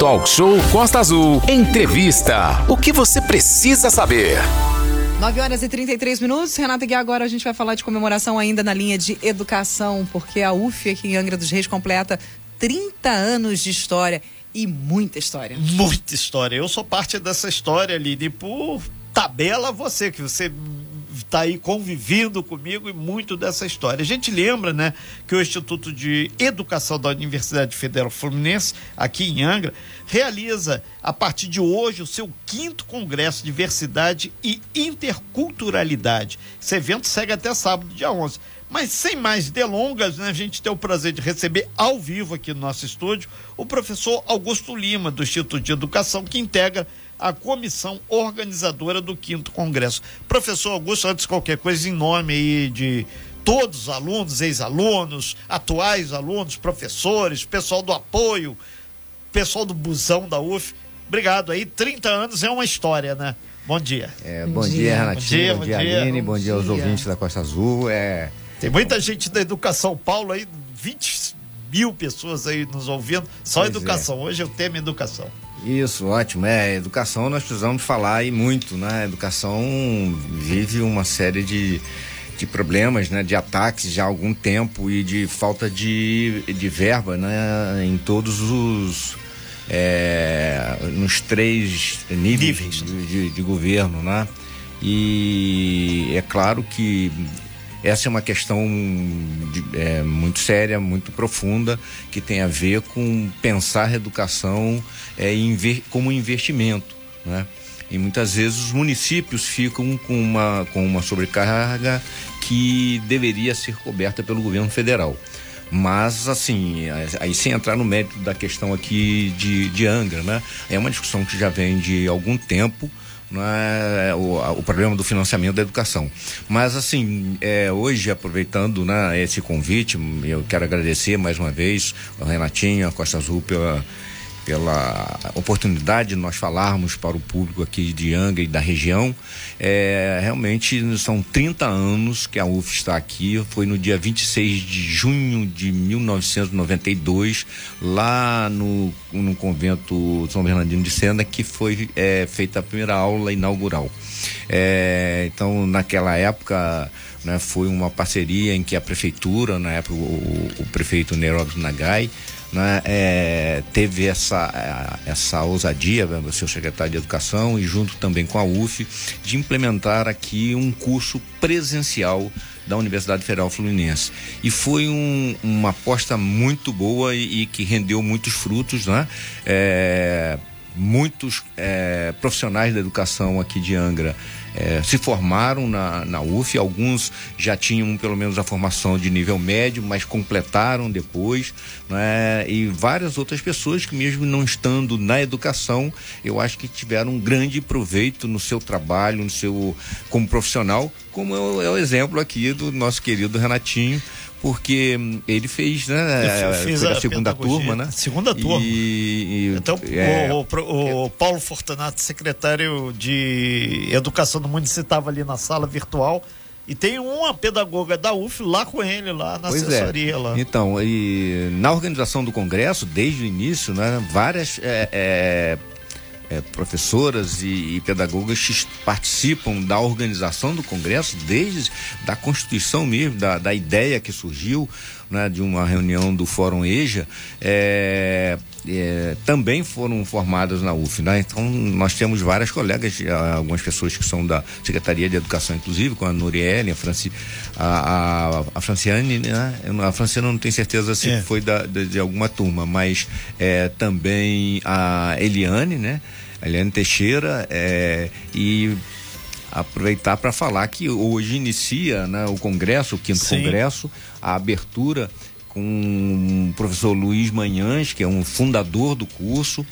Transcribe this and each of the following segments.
Talk Show Costa Azul. Entrevista. O que você precisa saber? 9 horas e 33 minutos. Renata, e agora a gente vai falar de comemoração ainda na linha de educação, porque a UF aqui em Angra dos Reis completa 30 anos de história e muita história. Muita história. Eu sou parte dessa história, Lili, por tabela você, que você está aí convivendo comigo e muito dessa história. A gente lembra, né, que o Instituto de Educação da Universidade Federal Fluminense, aqui em Angra, realiza a partir de hoje o seu quinto congresso de diversidade e interculturalidade. Esse evento segue até sábado, dia 11. Mas sem mais delongas, né, a gente tem o prazer de receber ao vivo aqui no nosso estúdio o professor Augusto Lima, do Instituto de Educação, que integra a comissão organizadora do quinto congresso. Professor Augusto, antes de qualquer coisa, em nome aí de todos os alunos, ex-alunos, atuais alunos, professores, pessoal do apoio, pessoal do busão da UF, obrigado aí. 30 anos é uma história, né? Bom dia. É, bom, bom, dia, dia Renatinho. Bom dia, bom dia, Aline. Bom, bom dia aos ouvintes da Costa Azul. É... Tem muita gente da Educação Paulo aí, 20 mil pessoas aí nos ouvindo. Só pois educação. É. Hoje eu temo educação. Isso, ótimo. É, educação nós precisamos falar e muito, né? A educação vive uma série de, de problemas, né? De ataques já há algum tempo e de falta de, de verba, né? Em todos os... É, nos três níveis, níveis. De, de, de governo, né? E é claro que essa é uma questão de, é, muito séria, muito profunda, que tem a ver com pensar a educação é, como investimento. Né? E muitas vezes os municípios ficam com uma, com uma sobrecarga que deveria ser coberta pelo governo federal. Mas, assim, aí sem entrar no mérito da questão aqui de, de Angra, né? É uma discussão que já vem de algum tempo né, o, o, problema do financiamento da educação. Mas assim, é, hoje aproveitando né, esse convite, eu quero agradecer mais uma vez ao Renatinho, a Costa Azul pela pela oportunidade de nós falarmos para o público aqui de Angra e da região. É, realmente são 30 anos que a UF está aqui. Foi no dia 26 de junho de 1992, lá no, no convento São Bernardino de Sena, que foi é, feita a primeira aula inaugural. É, então, naquela época. Né, foi uma parceria em que a prefeitura, na época o, o prefeito Neróbio Nagai, né, é, teve essa, essa ousadia, né, o seu secretário de Educação, e junto também com a UF, de implementar aqui um curso presencial da Universidade Federal Fluminense. E foi um, uma aposta muito boa e, e, que rendeu muitos frutos, né? É, muitos é, profissionais da educação aqui de Angra é, se formaram na, na UF, alguns já tinham pelo menos a formação de nível médio, mas completaram depois, né? e várias outras pessoas que, mesmo não estando na educação, eu acho que tiveram um grande proveito no seu trabalho, no seu como profissional, como é o, é o exemplo aqui do nosso querido Renatinho, porque ele fez, né? Fez a, a, segunda turma, né? Segunda turma. E, e então, é, o, o, o, Paulo Fortunato, secretário de Educação do Município, estava ali na sala virtual. E tem uma pedagoga da UF lá com ele, lá na pois é. assessoria. É. Lá. Então, e na organização do Congresso, desde o início, né, várias é, é, professoras e, e, pedagogas participam da organização do Congresso, desde da Constituição mesmo, da, da ideia que surgiu né, de uma reunião do Fórum EJA, é, é, também foram formadas na UF. Né? Então, nós temos várias colegas, algumas pessoas que são da Secretaria de Educação, inclusive, com a Nurielle, a, Franci, a, a, a Franciane, né? a Franciane não tenho certeza se é. foi da, de, de, alguma turma, mas é, também a Eliane, né? Eliane Teixeira, é, e aproveitar para falar que hoje inicia né, o congresso, o quinto Sim. congresso, a abertura com o professor Luiz Manhães, que é um fundador do curso.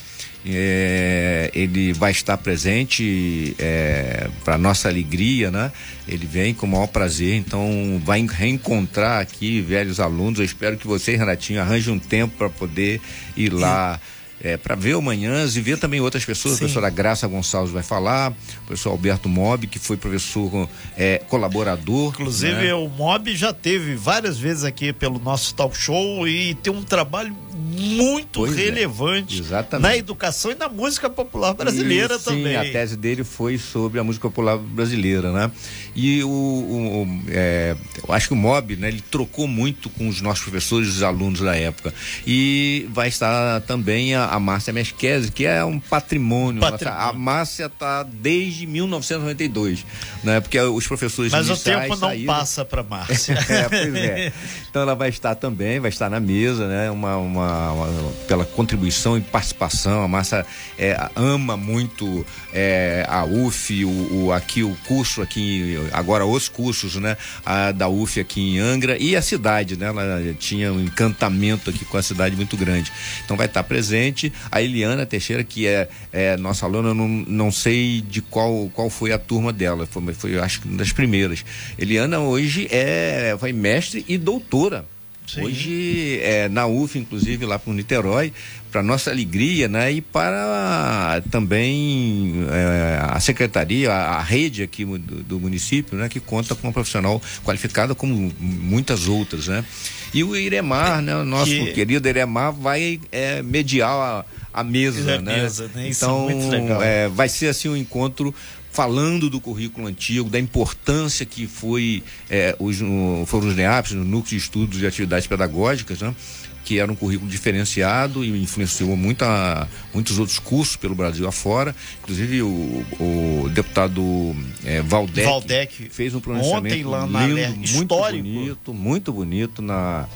É, ele vai estar presente é, para nossa alegria, né? Ele vem com o maior prazer, então vai reencontrar aqui velhos alunos. Eu espero que você, Renatinho, arranje um tempo para poder ir lá. É, para ver o Manhãs e ver também outras pessoas. Sim. A professora Graça Gonçalves vai falar, o professor Alberto Mob, que foi professor é, colaborador. Inclusive, né? o Mob já teve várias vezes aqui pelo nosso talk show e tem um trabalho muito Pois é, relevante exatamente. na educação e na música popular brasileira E, também. Sim, a tese dele foi sobre a música popular brasileira, né? E o, o- é, eu acho que o MOB, né? Ele trocou muito com os nossos professores e os alunos da época. E vai estar também a, a Márcia Mesquese, que é um patrimônio. Patrimônio. A Márcia está desde 1992, né? Porque os professores Mas o tempo não saíram- passa para Márcia. é, pois é. Então ela vai estar também, vai estar na mesa, né? Uma, uma- pela contribuição e participação. A Márcia é, ama muito é, a UF, o, o- aqui o curso aqui, agora os cursos, né? A, da UF aqui em Angra e a cidade, né? Ela tinha um encantamento aqui com a cidade muito grande. Então vai estar presente a Eliana Teixeira, que é, é nossa aluna, não, não sei de qual, qual foi a turma dela, foi, foi acho que uma das primeiras. Eliana hoje é foi mestre e doutora. Sim. Hoje é na UF, inclusive lá para o Niterói, para nossa alegria, né? E para também é, a secretaria, a, a rede aqui do, do município, né? Que conta com uma profissional qualificada como muitas outras, né? E o Iremar, né? O nosso Que- querido Iremar vai é, mediar a, a mesa, A né? mesa, né? Isso é Então, muito legal. é, vai ser assim um encontro falando do currículo antigo, da importância que foi é, os, foram os NEAPs, no Núcleo de Estudos e Atividades Pedagógicas, né? que era um currículo diferenciado e influenciou muito a- muitos outros cursos pelo Brasil afora. Inclusive o, o deputado é, Valdec, Valdec, fez um pronunciamento ontem lá na lindo, muito histórico. bonito, muito bonito na,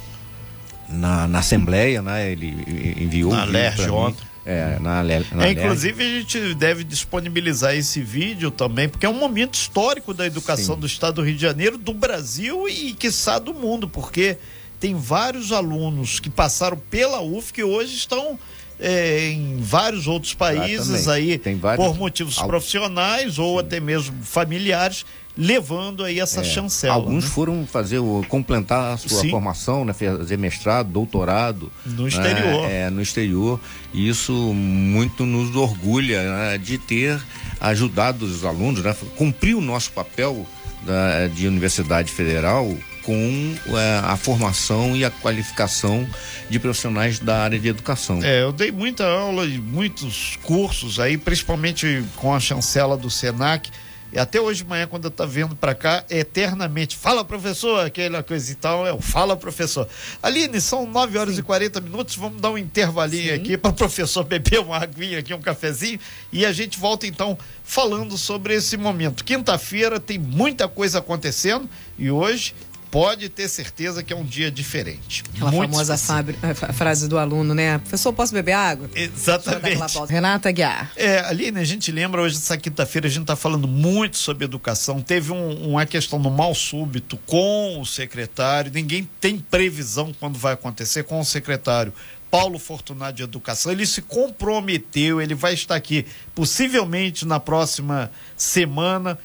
na, na Assembleia, né? Ele enviou Na um mim. ontem. É, na, na É, inclusive, a gente deve disponibilizar esse vídeo também, porque é um momento histórico da educação Sim. do estado do Rio de Janeiro, do Brasil e, quiçá, do mundo, porque tem vários alunos que passaram pela UF que hoje estão é, em vários outros países Exatamente. aí, por motivos Al- profissionais ou até mesmo familiares, levando aí essa É, chancela. Alguns né? foram fazer o completar a sua Sim. formação, né, fazer mestrado, doutorado No né, exterior. é, no exterior. E isso muito nos orgulha né, de ter ajudado os alunos, né, cumprir o nosso papel da- de universidade federal com é, a formação e a qualificação de profissionais da área de educação. É, eu dei muita aula e muitos cursos aí, principalmente com a chancela do Senac. E até hoje de manhã, quando eu tá vindo para cá, é eternamente, fala professor, aquela coisa e tal, é o fala professor. Aline, são 9 horas e 40 minutos, vamos dar um intervalinho Sim. aqui para o professor beber uma aguinha aqui, um cafezinho, e a gente volta então falando sobre esse momento. Quinta-feira tem muita coisa acontecendo e hoje pode ter certeza que é um dia diferente. Aquela Muito famosa fa- frase do aluno, né? Professor, posso beber água? Exatamente. Renata Guiar. É, Aline, a gente lembra hoje, essa quinta-feira, a gente está falando muito sobre educação. Teve um- uma questão no mal súbito com o secretário, ninguém tem previsão quando vai acontecer com o secretário. Paulo Fortunato de Educação, ele se comprometeu, ele vai estar aqui possivelmente na próxima semana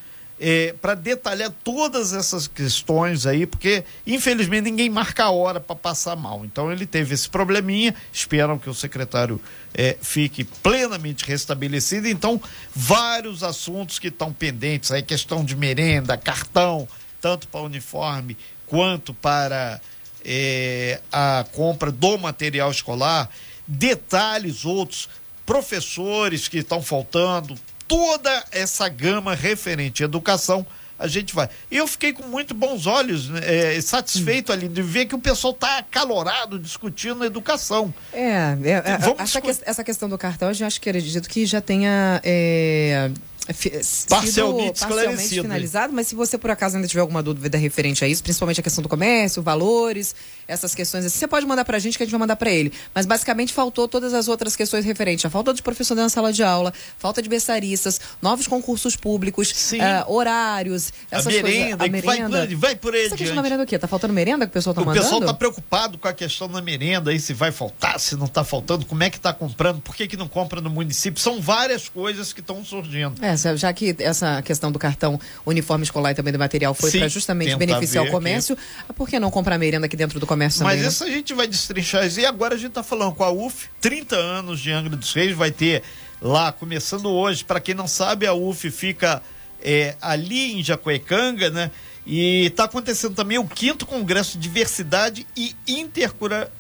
para detalhar todas essas questões aí, porque infelizmente ninguém marca a hora para passar mal. Então ele teve esse probleminha, esperam que o secretário eh, fique plenamente restabelecido. Então, vários assuntos que estão pendentes aí, questão de merenda, cartão, tanto para uniforme quanto para eh, a compra do material escolar, detalhes outros, professores que estão faltando, toda essa gama referente à educação, a gente vai. E eu fiquei com muito bons olhos, né, eh, satisfeito ali de ver que o pessoal está acalorado discutindo educação. É, é, é, Vamos essa, que- essa questão do cartão, eu já acho que acredito que já tenha é, sido Parcialmente parcialmente finalizado, mas se você por acaso ainda tiver alguma dúvida referente a isso, principalmente a questão do comércio, valores, essas questões assim, você pode mandar pra gente que a gente vai mandar pra ele. Mas basicamente faltou todas as outras questões referentes à falta de professor na sala de aula, falta de berçaristas, novos concursos públicos, ah, horários, essas a merenda, coisas. A vai merenda. por- vai por aí Essa questão da merenda o quê? Tá faltando merenda que o pessoal tá O mandando? pessoal está preocupado com a questão da merenda, aí se vai faltar, se não está faltando, como é que está comprando, por que, que não compra no município. São várias coisas que estão surgindo. É, já que essa questão do cartão uniforme escolar e também do material foi para justamente beneficiar o comércio, por que não comprar merenda aqui dentro do comércio Mas também? né? isso a gente vai destrinchar. E agora a gente está falando com a UF, 30 anos de Angra dos Reis, vai ter lá, começando hoje. Para quem não sabe, a UF fica é, ali em Jacuecanga, né? E está acontecendo também o quinto Congresso de Diversidade e Intercura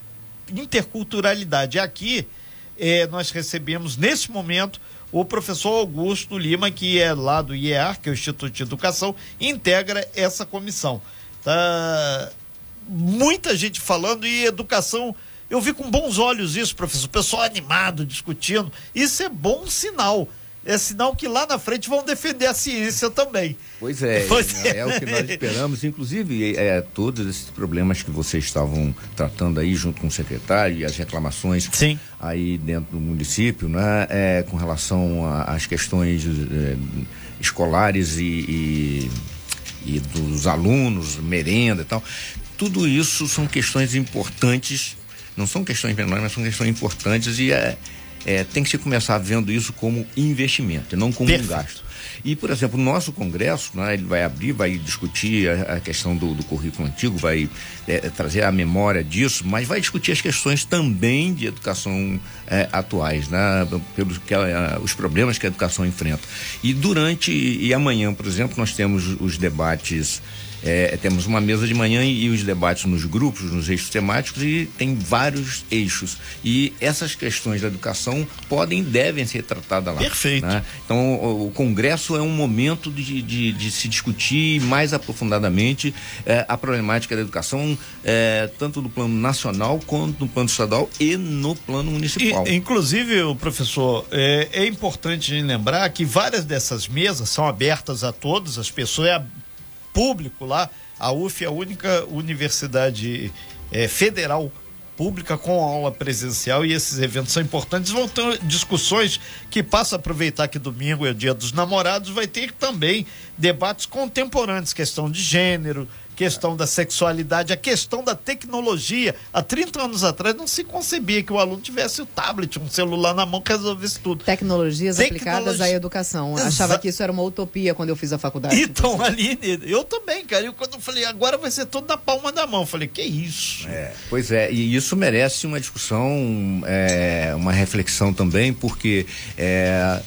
interculturalidade. Aqui eh, nós recebemos, nesse momento, o professor Augusto Lima, que é lá do IEAR, que é o Instituto de Educação, integra essa comissão. Tá muita gente falando e educação. Eu vi com bons olhos isso, professor. O pessoal animado, discutindo. Isso é bom sinal é sinal que lá na frente vão defender a ciência também. Pois é, pois é. é o que nós esperamos. Inclusive, é, todos esses problemas que vocês estavam tratando aí junto com o secretário e as reclamações Sim. aí dentro do município, né, é, com relação às questões é, escolares e, e, e dos alunos, merenda e tal. Tudo isso são questões importantes, não são questões menores, mas são questões importantes e é é, tem que se começar vendo isso como investimento e não como Perfeito. um gasto. E, por exemplo, o nosso Congresso, né, ele vai abrir, vai discutir a, a questão do, do, currículo antigo, vai é, trazer a memória disso, mas vai discutir as questões também de educação é, atuais, né, pelos que é, os problemas que a educação enfrenta. E durante e amanhã, por exemplo, nós temos os debates é, temos uma mesa de manhã e, e, os debates nos grupos, nos eixos temáticos, e tem vários eixos. E essas questões da educação podem e devem ser tratadas lá. Perfeito. Né? Então, o, o, Congresso é um momento de, de, de se discutir mais aprofundadamente é, a problemática da educação, é, tanto no plano nacional quanto no plano estadual e no plano municipal. E, inclusive, professor, é, é importante lembrar que várias dessas mesas são abertas a todos, as pessoas é público lá. A UF é a única universidade é, federal pública com aula presencial e esses eventos são importantes. Vão ter discussões que passa a aproveitar que domingo é o dia dos namorados, vai ter também debates contemporâneos, questão de gênero, questão da sexualidade, a questão da tecnologia. Há 30 anos atrás não se concebia que o aluno tivesse o tablet, um celular na mão que resolvesse tudo. Tecnologias aplicadas à educação. Exa... Achava que isso era uma utopia quando eu fiz a faculdade. Então, Aline, eu também, cara. Eu, quando eu falei, agora vai ser tudo na palma da mão. Eu falei, que isso? É, pois é, e isso merece uma discussão, é, uma reflexão também, porque é,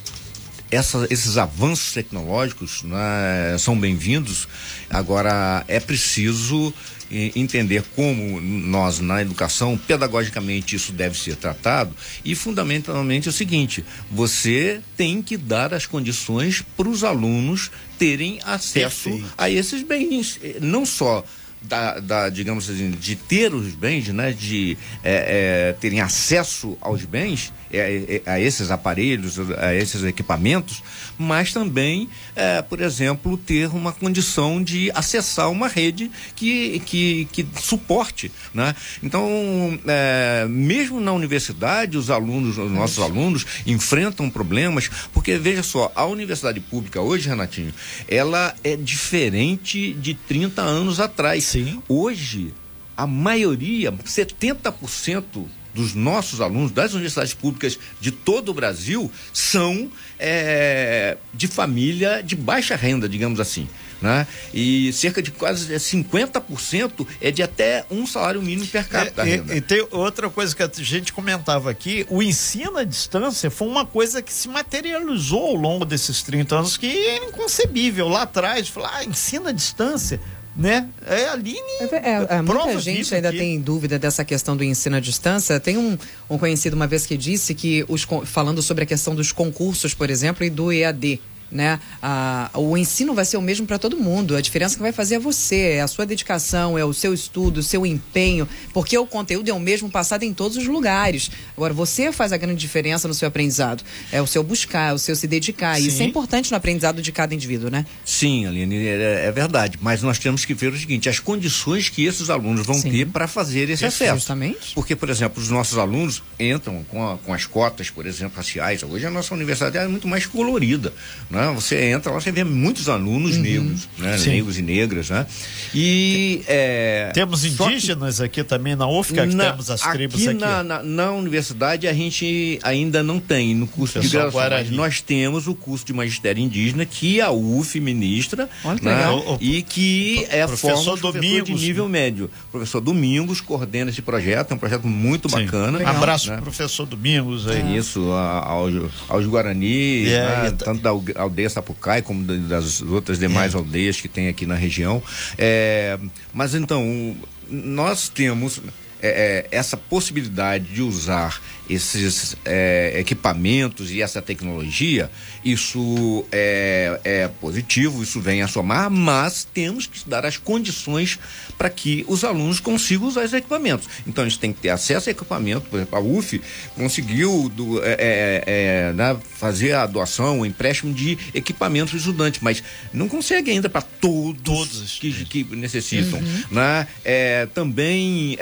essa, esses avanços tecnológicos né, são bem-vindos. Agora, é preciso entender como nós, na educação, pedagogicamente, isso deve ser tratado. E, fundamentalmente, é o seguinte: você tem que dar as condições para os alunos terem acesso Perfeito. a esses bens. Não só da, da, digamos assim, de ter os bens, né, de é, é, terem acesso aos bens, é, é a esses aparelhos, a esses equipamentos, mas também, é, por exemplo, ter uma condição de acessar uma rede que, que, que suporte, né? Então, é, mesmo na universidade, os alunos, os nossos alunos enfrentam problemas, porque veja só, a universidade pública hoje, Renatinho, ela é diferente de 30 anos atrás. Sim. Hoje, a maioria, 70% dos nossos alunos das universidades públicas de todo o Brasil são é, de família de baixa renda, digamos assim. Né? E cerca de quase 50% é de até um salário mínimo per capita. É, e, e, tem outra coisa que a gente comentava aqui: o ensino à distância foi uma coisa que se materializou ao longo desses 30 anos, que é inconcebível. Lá atrás, falar, ah, ensino à distância né? É a Aline. É, é, é muita gente ainda aqui. tem dúvida dessa questão do ensino à distância. Tem um, um conhecido uma vez que disse que, os, falando sobre a questão dos concursos, por exemplo, e do EAD, né? Ah, o ensino vai ser o mesmo para todo mundo. A diferença que vai fazer é você, é a sua dedicação, é o seu estudo, o seu empenho, porque o conteúdo é o mesmo passado em todos os lugares. Agora, você faz a grande diferença no seu aprendizado. É o seu buscar, é o seu se dedicar. Sim. Isso é importante no aprendizado de cada indivíduo, né? Sim, Aline, é, é, verdade. Mas nós temos que ver o seguinte: as condições que esses alunos vão Sim. ter para fazer esse acesso. Justamente. Porque, por exemplo, os nossos alunos entram com, a, com as cotas, por exemplo, raciais. Hoje a nossa universidade é muito mais colorida. Né? Né? Você entra lá, você vê muitos alunos uhum. negros, né? negros e negras, né? E é, temos indígenas que, aqui também na UFCA, que na, temos as tribos aqui. Na, na, na, universidade a gente ainda não tem no curso de graduação, mas nós temos o curso de magistério indígena que a UF ministra, né? o, o, e que é professor Domingos de nível médio. O professor Domingos coordena esse projeto, é um projeto muito Sim. bacana. Legal. Abraço né? professor Domingos aí. É isso, aos, aos Guarani, é, né? tanto da aldeia Sapucai, como das outras demais é. aldeias que tem aqui na região. É, mas então, nós temos é, é, essa possibilidade de usar esses é, equipamentos e essa tecnologia, isso é, é, positivo, isso vem a somar, mas temos que dar as condições para que os alunos consigam usar esses equipamentos. Então, eles têm que ter acesso a equipamento, por exemplo, a UF conseguiu do, é, é, é né, fazer a doação, o empréstimo de equipamentos dos estudantes, mas não consegue ainda para todos, todos que, que necessitam. Uhum. Né? É, também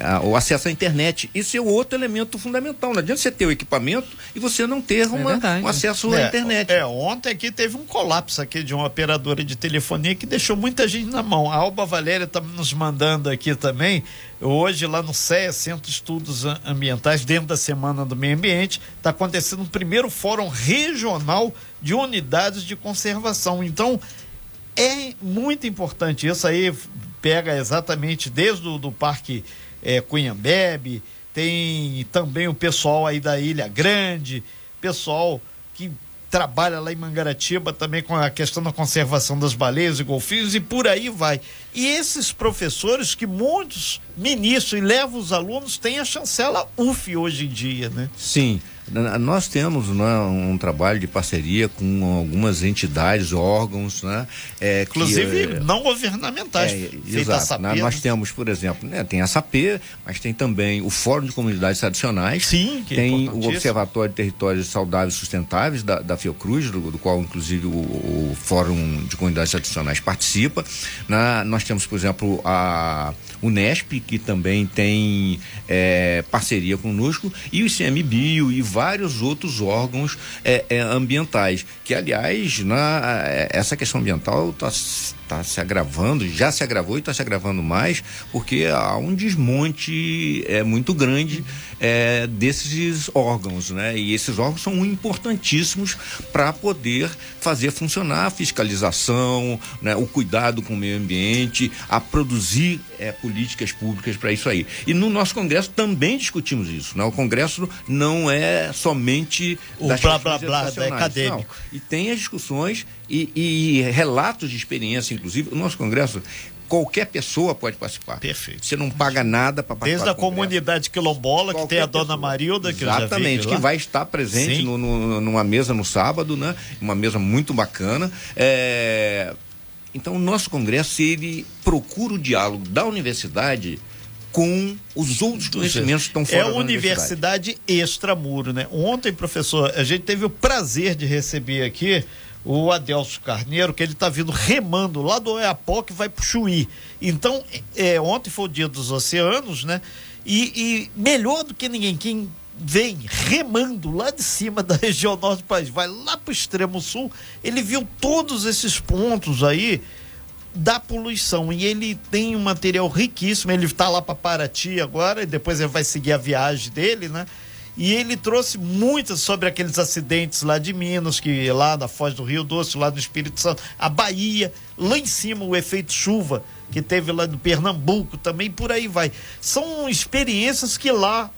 a, o acesso à internet, isso é outro elemento fundamental. Não adianta você ter o equipamento e você não ter uma, um acesso à internet. É, ontem aqui teve um colapso aqui de uma operadora de telefonia que deixou muita gente na mão. A Alba Valéria está nos mandando aqui também. Hoje, lá no CEA, Centro de Estudos Ambientais, dentro da Semana do Meio Ambiente, está acontecendo o primeiro Fórum Regional de Unidades de Conservação. Então, é muito importante. Isso aí pega exatamente desde o do Parque é, Cunhambebe, tem também o pessoal aí da Ilha Grande, pessoal que trabalha lá em Mangaratiba também com a questão da conservação das baleias e golfinhos e por aí vai. E esses professores que muitos ministram e levam os alunos têm a chancela UF hoje em dia, né? Sim. Nós temos né, um trabalho de parceria com algumas entidades, órgãos, né? É, Inclusive que, é, não governamentais. É, exato. Né? Nós temos, por exemplo, né, tem a SAP, mas tem também o Fórum de Comunidades Tradicionais. Sim, que é Tem é o Observatório de Territórios Saudáveis e Sustentáveis da, da Fiocruz, do, do qual inclusive o, o, Fórum de Comunidades Tradicionais participa. Né? Nós temos, por exemplo, a Unesp, que também tem é, parceria conosco, e o ICMBio e vários outros órgãos é, é, ambientais, que aliás, na, é, essa questão ambiental está está se agravando, já se agravou e está se agravando mais, porque há um desmonte é, muito grande é, desses órgãos, né? E esses órgãos são importantíssimos para poder fazer funcionar a fiscalização, né? o cuidado com o meio ambiente, a produzir é, políticas públicas para isso aí. E no nosso Congresso também discutimos isso, né? O Congresso não é somente o blá blá blá da acadêmico. Não. E tem as discussões e, e relatos de experiência, inclusive. O nosso congresso qualquer pessoa pode participar. Perfeito. Você não paga nada para participar. Desde a comunidade quilombola, qualquer que tem a dona pessoa. Marilda, que Exatamente, que vai estar presente no, no, numa mesa no sábado, né? Uma mesa muito bacana. É... Então, o nosso congresso, ele procura o diálogo da universidade com os outros conhecimentos que estão fora é universidade. É universidade extramuro, né? Ontem, professor, a gente teve o prazer de receber aqui o Adelso Carneiro, que ele está vindo remando lá do Oiapoque, vai para o Chuí. Então, é, ontem foi o dia dos oceanos, né? E, e, melhor do que ninguém, quem vem remando lá de cima da região norte do país, vai lá para o extremo sul, ele viu todos esses pontos aí da poluição e ele tem um material riquíssimo. Ele está lá para Paraty agora e depois ele vai seguir a viagem dele, né? E ele trouxe muitas sobre aqueles acidentes lá de Minas, que lá na Foz do Rio Doce, lá no Espírito Santo, a Bahia, lá em cima o efeito chuva que teve lá no Pernambuco também, por aí vai. São experiências que lá,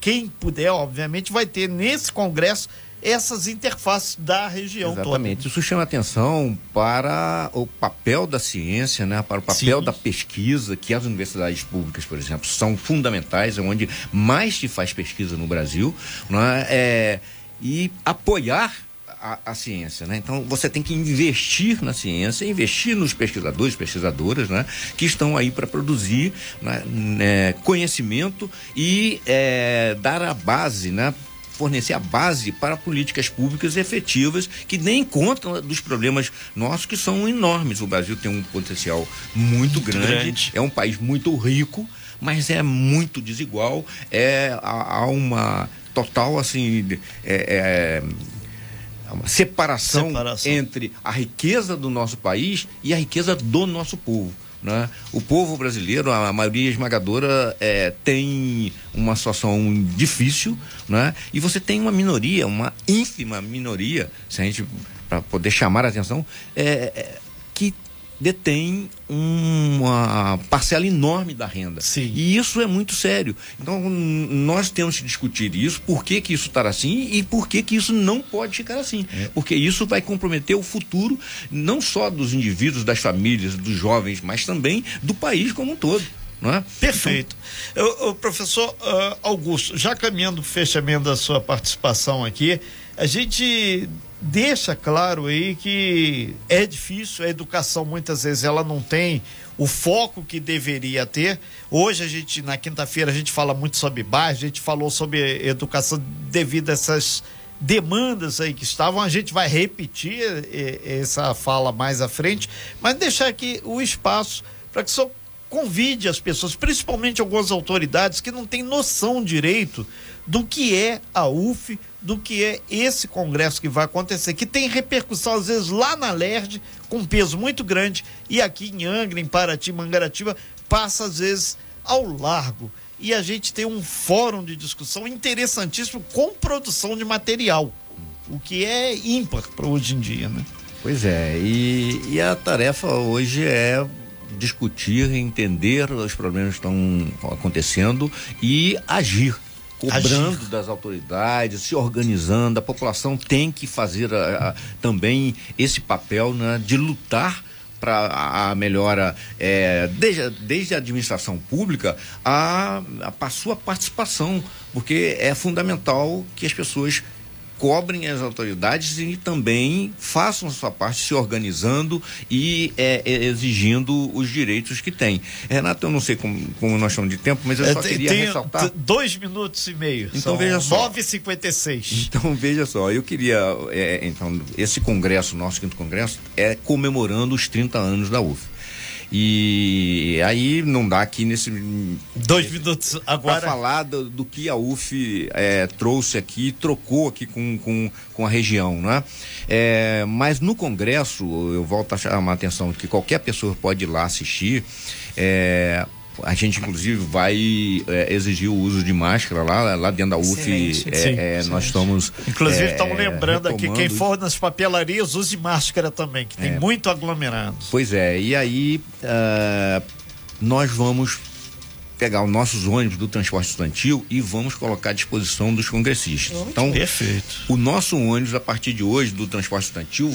quem puder, obviamente, vai ter nesse congresso essas interfaces da região Exatamente. Toda. Isso chama atenção para o papel da ciência, né? para o papel Sim. da pesquisa, que as universidades públicas, por exemplo, são fundamentais, é onde mais se faz pesquisa no Brasil, né? é, e apoiar a, a, ciência, né? Então você tem que investir na ciência, investir nos pesquisadores, pesquisadoras, né? Que estão aí para produzir né? É, conhecimento e é, dar a base, né? Fornecer a base para políticas públicas efetivas que nem contam dos problemas nossos que são enormes. O Brasil tem um potencial muito grande, grande. é um país muito rico, mas é muito desigual. É há, uma total assim é, é uma separação, separação entre a riqueza do nosso país e a riqueza do nosso povo. Né? O povo brasileiro, a maioria esmagadora, é, tem uma situação difícil, né? e você tem uma minoria, uma ínfima minoria, se a gente para poder chamar a atenção, é, é que detém uma parcela enorme da renda. Sim. E isso é muito sério. Então, nós temos que discutir isso, por que, que isso está assim e por que, que isso não pode ficar assim. É. Porque isso vai comprometer o futuro não só dos indivíduos, das famílias, dos jovens, mas também do país como um todo. não é? Perfeito. Então, professor uh, Augusto, já caminhando para o fechamento da sua participação aqui, a gente deixa claro aí que é difícil, a educação muitas vezes ela não tem o foco que deveria ter. Hoje a gente, na quinta-feira, a gente fala muito sobre bairro, a gente falou sobre educação devido a essas demandas aí que estavam. A gente vai repetir eh, essa fala mais à frente, mas deixar aqui o espaço para que senhor convide as pessoas, principalmente algumas autoridades que não têm noção direito do que é a UF, do que é esse congresso que vai acontecer, que tem repercussão às vezes lá na LERD, com peso muito grande, e aqui em Angra, em Paraty, Mangaratiba, passa às vezes ao largo. E a gente tem um fórum de discussão interessantíssimo com produção de material, o que é ímpar para hoje em dia, né? Pois é, e, e a tarefa hoje é discutir, entender os problemas que estão acontecendo e agir cobrando Agir. das autoridades, se organizando. A população tem que fazer a, a, também esse papel né, de lutar para a melhora é, desde, desde a administração pública a, a, a sua participação, porque é fundamental que as pessoas cobrem as autoridades e também façam a sua parte se organizando e é, é, exigindo os direitos que têm. Renato, eu não sei como, como nós estamos de tempo, mas eu é, só queria tem, ressaltar. Dois minutos e meio. Então veja só. 9h56. Então veja só, eu queria. É, então, esse congresso, nosso quinto congresso, é comemorando os 30 anos da UF. E aí não dá aqui nesse. Dois minutos agora. Para falar do, do, que a UF é, trouxe aqui, trocou aqui com, com, com a região, né? É, mas no Congresso, eu volto a chamar a atenção que qualquer pessoa pode ir lá assistir. É, a gente, inclusive, vai é, exigir o uso de máscara lá, lá dentro da UF. É, sim, é, nós estamos. Inclusive, estamos é, lembrando aqui: quem for nas papelarias, use máscara também, que tem é. muito aglomerado. Pois é, e aí uh, nós vamos pegar os nossos ônibus do transporte estudantil e vamos colocar à disposição dos congressistas. Então, perfeito. O nosso ônibus, a partir de hoje, do transporte estudantil,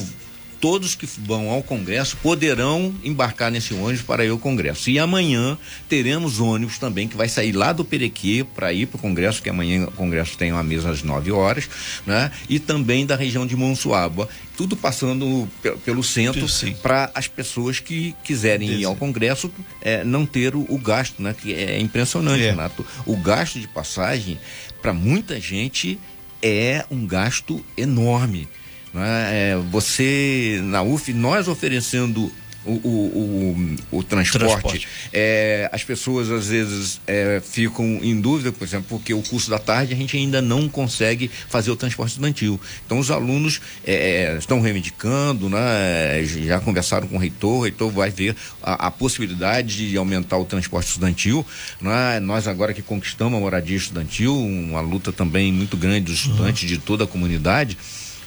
todos que vão ao Congresso poderão embarcar nesse ônibus para ir ao Congresso. E amanhã teremos ônibus também que vai sair lá do Perequê para ir para o Congresso, que amanhã o Congresso tem uma mesa às 9 horas, né? E também da região de Monsuaba. Tudo passando pelo centro para as pessoas que quiserem ir ao Congresso é, não ter o, o, gasto, né? Que é impressionante, é. Renato. O gasto de passagem, para muita gente, é um gasto enorme. Né? É, você, na UF, nós oferecendo o, o, o, o transporte, transporte. É, as pessoas às vezes é, ficam em dúvida, por exemplo, porque o curso da tarde a gente ainda não consegue fazer o transporte estudantil. Então os alunos é, é estão reivindicando, né, já conversaram com o reitor, o reitor vai ver a, a possibilidade de aumentar o transporte estudantil. Né? Nós agora que conquistamos a moradia estudantil, uma luta também muito grande dos estudantes uhum. de toda a comunidade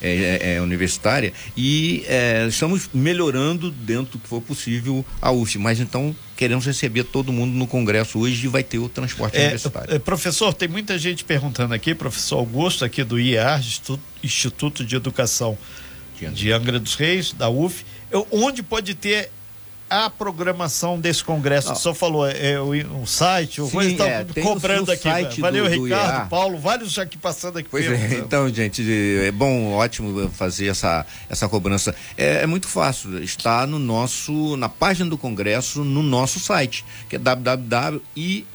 é, é, é, universitária e é, estamos melhorando dentro do que for possível a UF, mas então queremos receber todo mundo no Congresso hoje e vai ter o transporte é, universitário. Professor, tem muita gente perguntando aqui, professor Augusto, aqui do Instituto, Instituto de Educação de Angra. dos Reis, da UF, onde pode ter a programação desse congresso? O senhor falou, é, é o, o site, o coisa é, cobrando aqui. Valeu, do, Ricardo, do Paulo, vários já aqui passando aqui. Pois é, então, gente, é bom, ótimo fazer essa, essa cobrança. É, é, muito fácil, está no nosso, na página do congresso, no nosso site, que é www.iar.ir.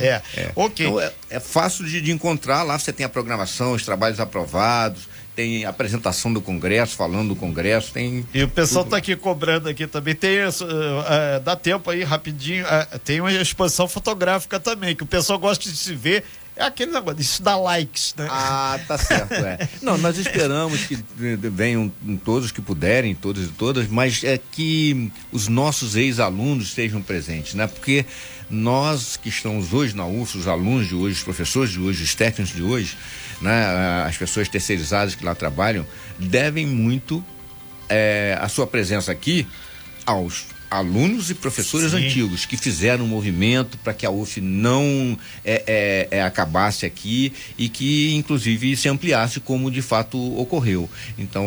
É, é, ok. Então, é, é fácil de, de encontrar, lá você tem a programação, os trabalhos aprovados, tem apresentação do Congresso, falando do Congresso, tem. E o pessoal está aqui cobrando aqui também. Tem, uh, uh, dá tempo aí, rapidinho. Uh, tem uma exposição fotográfica também, que o pessoal gosta de se ver. É aquele negócio, isso dá likes, né? Ah, tá certo, é. Não, nós esperamos que venham todos que puderem, todos e todas, mas é que os nossos ex-alunos estejam presentes, né? Porque nós que estamos hoje na UF, os alunos de hoje, os professores de hoje, os técnicos de hoje, né, as pessoas terceirizadas que lá trabalham, devem muito é, a sua presença aqui aos alunos e professores Sim. antigos que fizeram um movimento para que a UF não é, é, é, acabasse aqui e que, inclusive, se ampliasse como de fato ocorreu. Então,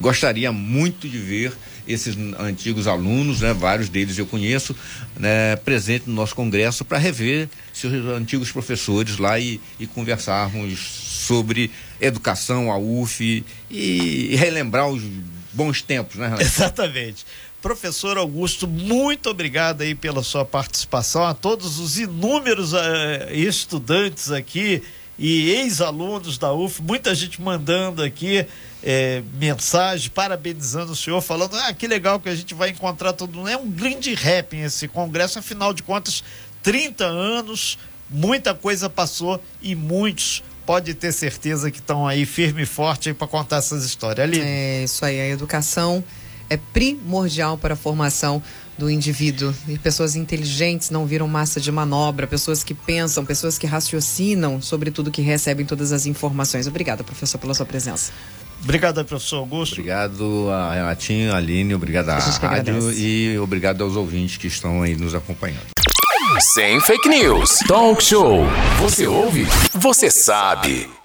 gostaria muito de ver esses antigos alunos, né, vários deles eu conheço, né, presente no nosso congresso para rever seus antigos professores lá e, e conversarmos sobre educação, a UF e, e relembrar os bons tempos, né, Renato? Exatamente. Professor Augusto, muito obrigado aí pela sua participação, a todos os inúmeros uh, estudantes aqui e ex-alunos da UF, muita gente mandando aqui é, mensagem, parabenizando o senhor, falando, ah, que legal que a gente vai encontrar todo mundo. É um grande rap esse congresso, afinal de contas, 30 anos, muita coisa passou e muitos pode ter certeza que estão aí firme e forte para contar essas histórias. Ali. É isso aí, a educação é primordial para a formação do indivíduo. E pessoas inteligentes não viram massa de manobra, pessoas que pensam, pessoas que raciocinam sobre tudo que recebem todas as informações. Obrigada, professor, pela sua presença. Obrigado, professor Augusto. Obrigado a Renatinho, a Aline, obrigado à rádio agradece. e obrigado aos ouvintes que estão aí nos acompanhando. Sem fake news. Talk show. Você ouve? Você sabe.